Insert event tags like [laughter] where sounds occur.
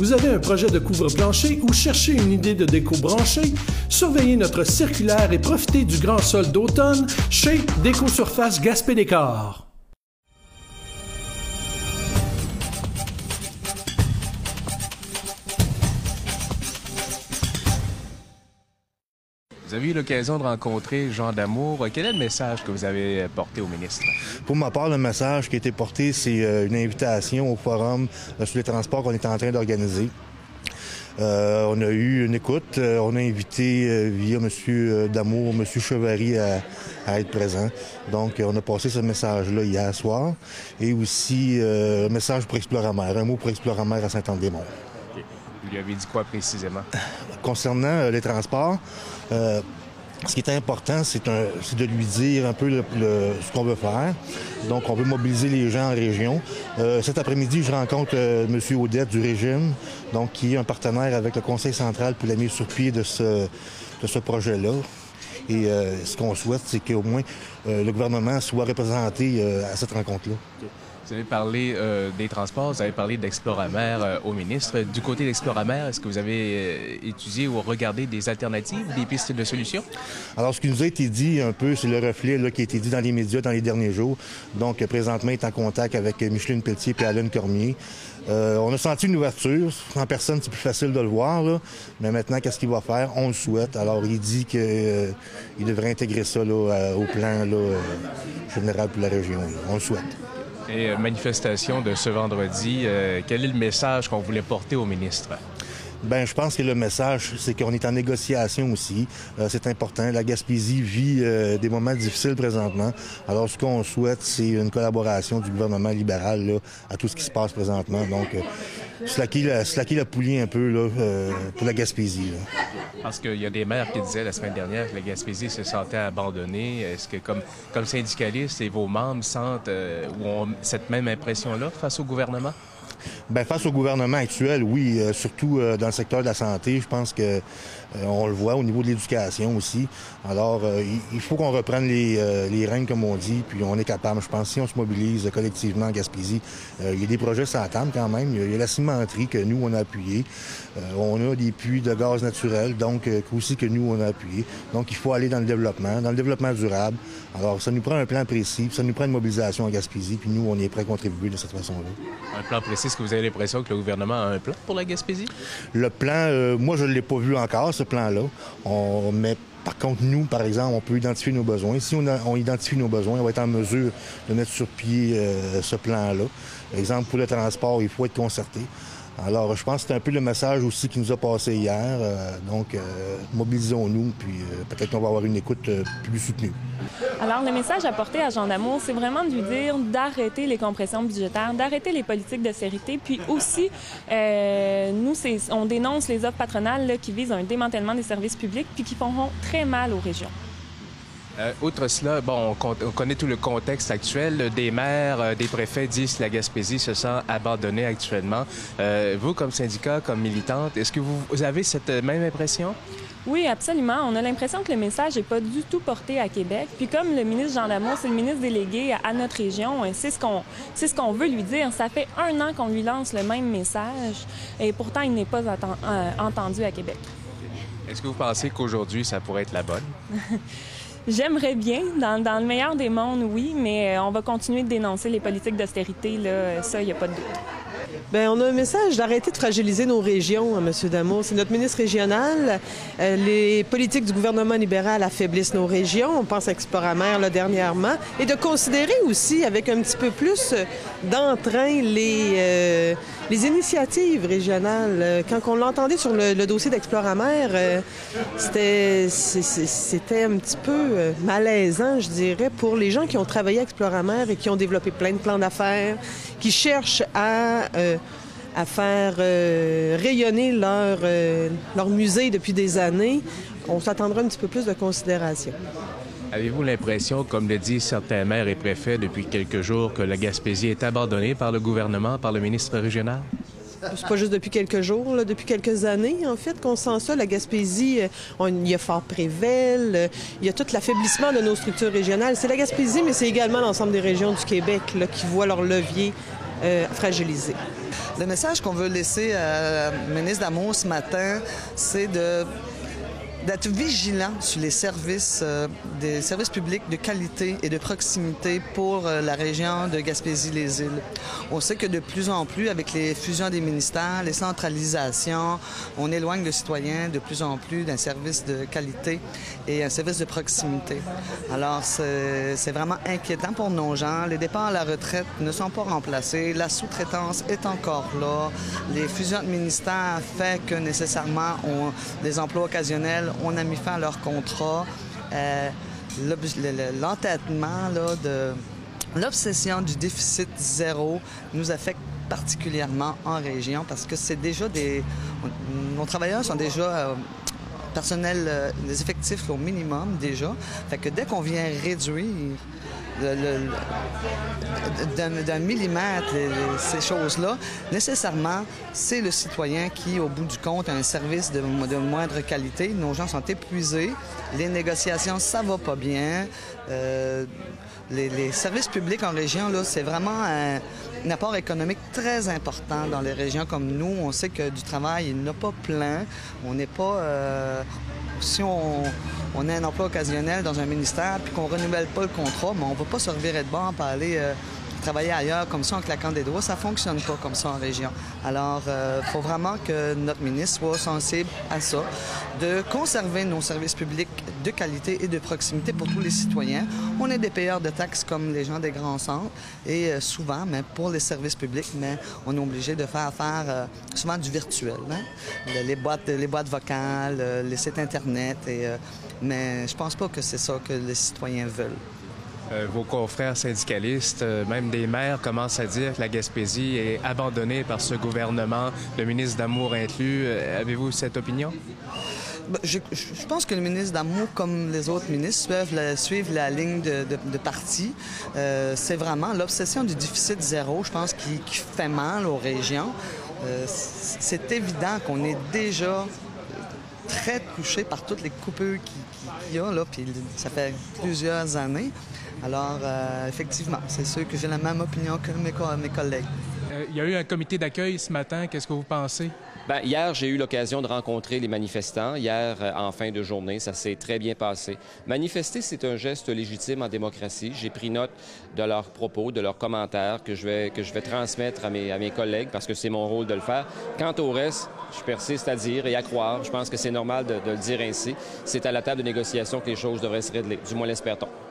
Vous avez un projet de couvre-plancher ou cherchez une idée de déco branchée? Surveillez notre circulaire et profitez du grand sol d'automne chez Déco Surface Gaspé Décor. Vous avez eu l'occasion de rencontrer Jean Damour. Quel est le message que vous avez porté au ministre? Pour ma part, le message qui a été porté, c'est euh, une invitation au forum euh, sur les transports qu'on est en train d'organiser. Euh, on a eu une écoute. on a invité via M. Damour, M. Chevary à, être présent. Donc, on a passé ce message-là hier soir. Et aussi un message pour Exploramer, un mot pour Exploramer à Saint-Anne-des-Monts. Vous lui avez dit quoi précisément? [sighs] Concernant les transports, euh, ce qui est important, c'est de lui dire un peu ce qu'on veut faire. Donc, on veut mobiliser les gens en région. Euh, cet après-midi, je rencontre euh, M. Audette du régime, donc qui est un partenaire avec le Conseil central pour la mise sur pied de ce, de ce projet-là. Et ce qu'on souhaite, c'est qu'au moins le gouvernement soit représenté à cette rencontre-là. Vous avez parlé euh, des transports, vous avez parlé d'Exploramer euh, au ministre. Du côté d'Exploramer, est-ce que vous avez euh, étudié ou regardé des alternatives, des pistes de solutions? Alors, ce qui nous a été dit un peu, c'est le reflet qui a été dit dans les médias dans les derniers jours. Donc, présentement, est en contact avec Micheline Pelletier et Alain Cormier. on a senti une ouverture. En personne, c'est plus facile de le voir. Mais maintenant, qu'est-ce qu'il va faire? On le souhaite. Alors, il dit qu'il devrait intégrer ça au plan général pour la région. On le souhaite. Euh, manifestation de ce vendredi, euh, quel est le message qu'on voulait porter au ministre? Ben, je pense que le message, c'est qu'on est en négociation aussi. Euh, c'est important. La Gaspésie vit des moments difficiles présentement. Alors, ce qu'on souhaite, c'est une collaboration du gouvernement libéral à tout ce qui se passe présentement. Donc, slacker la, la poulie un peu là, euh, pour la Gaspésie. Parce qu'il y a des maires qui disaient la semaine dernière que la Gaspésie se sentait abandonnée. Est-ce que, comme, comme syndicaliste et vos membres sentent euh, ou ont cette même impression-là face au gouvernement? Bien, face au gouvernement actuel, oui, euh, surtout euh, dans le secteur de la santé, je pense que euh, on le voit au niveau de l'éducation aussi. Alors, il faut qu'on reprenne les, les règnes, comme on dit, puis on est capable, je pense, si on se mobilise collectivement en Gaspésie, il y a des projets table quand même. Il y, a, la cimenterie que nous, on a appuyé. on a des puits de gaz naturel, donc aussi que nous, on a appuyé. Donc, il faut aller dans le développement, dans le développement durable. Alors, ça nous prend un plan précis, ça nous prend une mobilisation en Gaspésie, puis nous, on est prêt à contribuer de cette façon-là. Un plan précis, est-ce que vous avez l'impression que le gouvernement a un plan pour la Gaspésie? Le plan, euh, moi, je ne l'ai pas vu encore, ce plan-là. On, par contre, nous, par exemple, on peut identifier nos besoins. Si on, identifie nos besoins, on va être en mesure de mettre sur pied euh, ce plan-là. Exemple, pour le transport, il faut être concerté. Alors, je pense que c'est un peu le message aussi qui nous a passé hier. Euh, donc, mobilisons-nous, puis peut-être qu'on va avoir une écoute plus soutenue. Alors, le message apporté à Jean Damour, c'est vraiment de lui dire d'arrêter les compressions budgétaires, d'arrêter les politiques d'austérité, puis aussi, euh, nous, on dénonce les offres patronales qui visent un démantèlement des services publics, puis qui feront très mal aux régions. Euh, outre cela, bon, on, connaît tout le contexte actuel. Des maires, euh, des préfets disent que la Gaspésie se sent abandonnée actuellement. vous, comme syndicat, comme militante, est-ce que vous avez cette même impression? Oui, absolument. On a l'impression que le message n'est pas du tout porté à Québec. Puis comme le ministre Jean Lamour, c'est le ministre délégué à notre région, hein, c'est ce qu'on ce qu'on veut lui dire. Ça fait un an qu'on lui lance le même message et pourtant il n'est pas euh, entendu à Québec. Est-ce que vous pensez qu'aujourd'hui ça pourrait être la bonne? [laughs] J'aimerais bien, dans, le meilleur des mondes, oui, mais euh, on va continuer de dénoncer les politiques d'austérité, là, ça, il n'y a pas de doute. Bien, on a un message d'arrêter de fragiliser nos régions, hein, M. Damour. C'est notre ministre régional. Euh, les politiques du gouvernement libéral affaiblissent nos régions. On pense à Exploramer là, dernièrement. Et de considérer aussi, avec un petit peu plus d'entrain, les, euh, les initiatives régionales. Euh, quand on l'entendait sur le, dossier d'Exploramer, c'était, c'était un petit peu malaisant, je dirais, pour les gens qui ont travaillé à Exploramer et qui ont développé plein de plans d'affaires, qui cherchent à à faire euh, rayonner leur, euh, leur musée depuis des années, on s'attendra un petit peu plus de considération. Avez-vous l'impression, comme le disent certains maires et préfets depuis quelques jours, que la Gaspésie est abandonnée par le gouvernement, par le ministre régional? C'est pas juste depuis quelques jours, depuis quelques années, en fait, qu'on sent ça. La Gaspésie, il y a Fort Prével, il y a tout l'affaiblissement de nos structures régionales. C'est la Gaspésie, mais c'est également l'ensemble des régions du Québec qui voient leur levier euh. Le message qu'on veut laisser à la ministre d'Amour ce matin, c'est de d'être vigilant sur les services, euh, des services publics de qualité et de proximité pour euh, la région de Gaspésie-les-Îles. On sait que de plus en plus, avec les fusions des ministères, les centralisations, on éloigne le citoyen de plus en plus d'un service de qualité et un service de proximité. Alors, c'est vraiment inquiétant pour nos gens. Les départs à la retraite ne sont pas remplacés. La sous-traitance est encore là. Les fusions de ministères fait que nécessairement, on, emplois occasionnels on a mis fin à leur contrat. Euh, l'entêtement de l'obsession du déficit zéro nous affecte particulièrement en région parce que c'est déjà des... Nos travailleurs sont déjà euh, personnels, euh, effectifs au minimum déjà. Fait que dès qu'on vient réduire d'un millimètre ces choses-là, nécessairement, c'est le citoyen qui, au bout du compte, a un service de, moindre qualité. Nos gens sont épuisés. Les négociations, ça va pas bien. Euh, les, services publics en région, c'est vraiment un, apport économique très important dans les régions comme nous. On sait que du travail, il n'y a pas plein. On n'est pas... Euh, si on, on, a un emploi occasionnel dans un ministère puis qu'on renouvelle pas le contrat, mais on ne va pas se revirer de bord pour aller euh, travailler ailleurs comme ça en claquant des doigts. Ça fonctionne pas comme ça en région. Alors, il euh, faut vraiment que notre ministre soit sensible à ça, de conserver nos services publics de qualité et de proximité pour tous les citoyens. On est des payeurs de taxes comme les gens des grands centres et euh, souvent, mais pour les services publics, mais on est obligé de faire affaire euh, souvent du virtuel. Hein. Les, boîtes, les boîtes vocales, les sites Internet. Et, mais je pense pas que c'est ça que les citoyens veulent. Euh, vos confrères syndicalistes, euh, même des maires, commencent à dire que la Gaspésie est abandonnée par ce gouvernement, le ministre d'Amour inclus. Euh, avez-vous cette opinion? Ben, je, pense que le ministre d'Amour, comme les autres ministres, suivent la, ligne de, parti. c'est vraiment l'obsession du déficit zéro, je pense, qui, fait mal aux régions. c'est évident qu'on est déjà très touché par toutes les coupures qu'il y a, là, puis ça fait plusieurs années. Alors, euh, effectivement, c'est sûr que j'ai la même opinion que mes, collègues. Euh, il y a eu un comité d'accueil ce matin. Qu'est-ce que vous pensez? Bien, hier, j'ai eu l'occasion de rencontrer les manifestants. Hier, euh, en fin de journée, ça s'est très bien passé. Manifester, c'est un geste légitime en démocratie. J'ai pris note de leurs propos, de leurs commentaires que je vais, que je vais transmettre à mes, à mes collègues parce que c'est mon rôle de le faire. Quant au reste, je persiste à dire et à croire. Je pense que c'est normal de, de le dire ainsi. C'est à la table de négociation que les choses devraient se régler. Du moins l'espère-t-on.